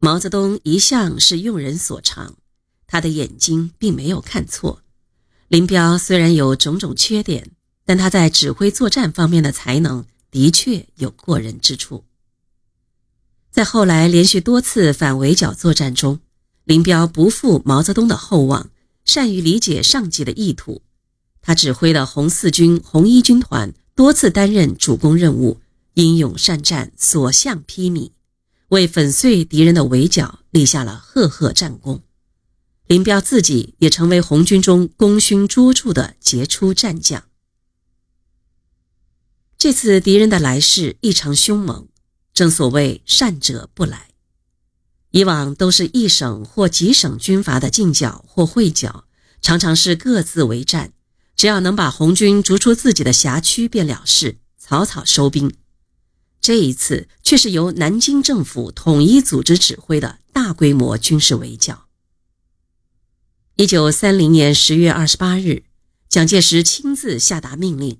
毛泽东一向是用人所长，他的眼睛并没有看错。林彪虽然有种种缺点，但他在指挥作战方面的才能的确有过人之处。在后来连续多次反围剿作战中，林彪不负毛泽东的厚望，善于理解上级的意图。他指挥的红四军、红一军团多次担任主攻任务，英勇善战，所向披靡。为粉碎敌人的围剿立下了赫赫战功，林彪自己也成为红军中功勋卓著的杰出战将。这次敌人的来势异常凶猛，正所谓善者不来。以往都是一省或几省军阀的进剿或会剿，常常是各自为战，只要能把红军逐出自己的辖区便了事，草草收兵。这一次却是由南京政府统一组织指挥的大规模军事围剿。一九三零年十月二十八日，蒋介石亲自下达命令，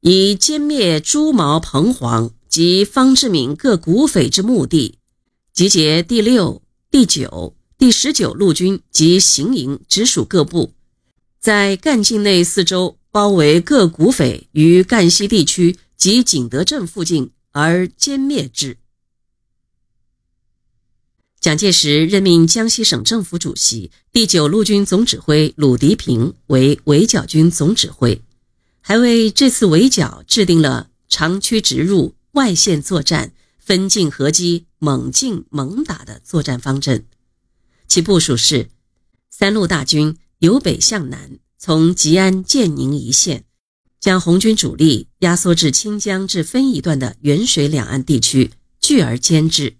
以歼灭朱毛、彭黄及方志敏各股匪之目的，集结第六、第九、第十九路军及行营直属各部，在赣境内四周包围各股匪于赣西地区。及景德镇附近而歼灭之。蒋介石任命江西省政府主席、第九路军总指挥鲁涤平为围剿军总指挥，还为这次围剿制定了长驱直入、外线作战、分进合击、猛进猛打的作战方针。其部署是：三路大军由北向南，从吉安、建宁一线。将红军主力压缩至清江至分宜段的沅水两岸地区，聚而歼之。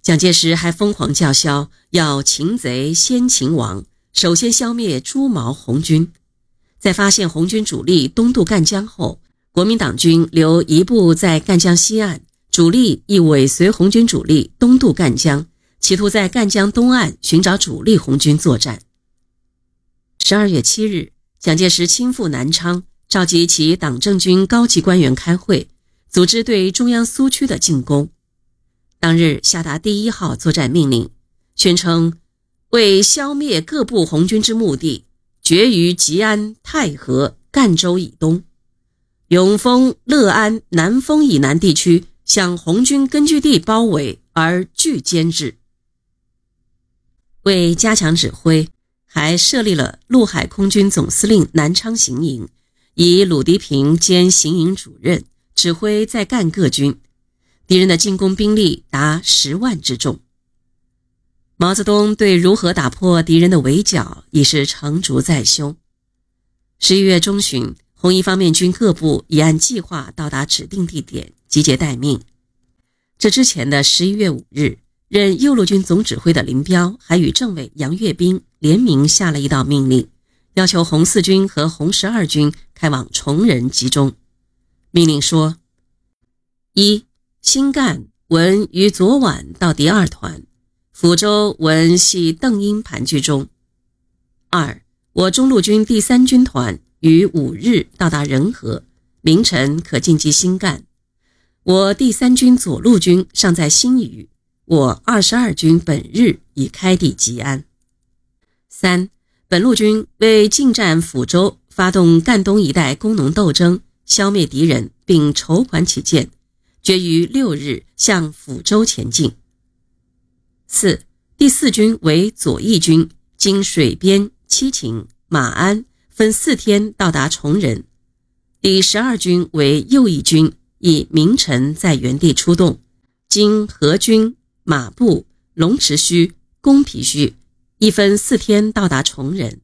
蒋介石还疯狂叫嚣，要擒贼先擒王，首先消灭朱毛红军。在发现红军主力东渡赣江后，国民党军留一部在赣江西岸，主力亦尾随红军主力东渡赣江，企图在赣江东岸寻找主力红军作战。十二月七日，蒋介石亲赴南昌。召集其党政军高级官员开会，组织对中央苏区的进攻。当日下达第一号作战命令，宣称为消灭各部红军之目的，决于吉安、太和、赣州以东、永丰、乐安、南丰以南地区，向红军根据地包围而拒歼之。为加强指挥，还设立了陆海空军总司令南昌行营。以鲁涤平兼行营主任，指挥在赣各军，敌人的进攻兵力达十万之众。毛泽东对如何打破敌人的围剿已是成竹在胸。十一月中旬，红一方面军各部已按计划到达指定地点，集结待命。这之前的十一月五日，任右路军总指挥的林彪还与政委杨岳斌联名下了一道命令。要求红四军和红十二军开往崇仁集中。命令说：一、新干闻于昨晚到第二团，抚州闻系邓英盘踞中。二、我中路军第三军团于五日到达仁和，凌晨可进击新干。我第三军左路军尚在新余，我二十二军本日已开抵吉安。三。本路军为进占抚州，发动赣东一带工农斗争，消灭敌人，并筹款起见，决于六日向抚州前进。四第四军为左翼军，经水边、七情、马鞍，分四天到达崇仁。第十二军为右翼军，以明晨在原地出动，经河军、马步、龙池圩、公皮圩。一分四天到达崇仁，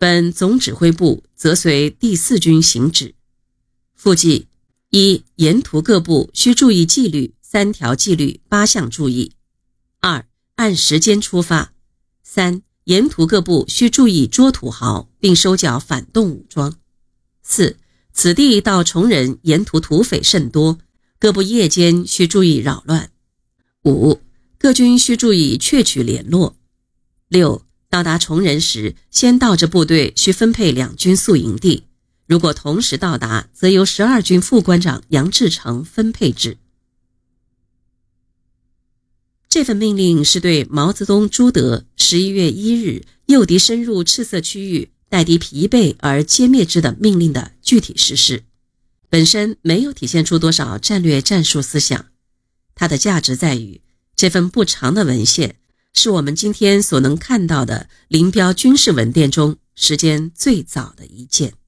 本总指挥部则随第四军行止。附记：一、沿途各部需注意纪律，三条纪律八项注意。二、按时间出发。三、沿途各部需注意捉土豪，并收缴反动武装。四、此地到崇仁沿途土匪甚多，各部夜间需注意扰乱。五、各军需注意确取联络。六到达崇仁时，先到这部队需分配两军宿营地。如果同时到达，则由十二军副官长杨志成分配之。这份命令是对毛泽东朱德十一月一日诱敌深入赤色区域，待敌疲惫而歼灭之的命令的具体实施，本身没有体现出多少战略战术思想。它的价值在于，这份不长的文献是我们今天所能看到的林彪军事文件中时间最早的一件。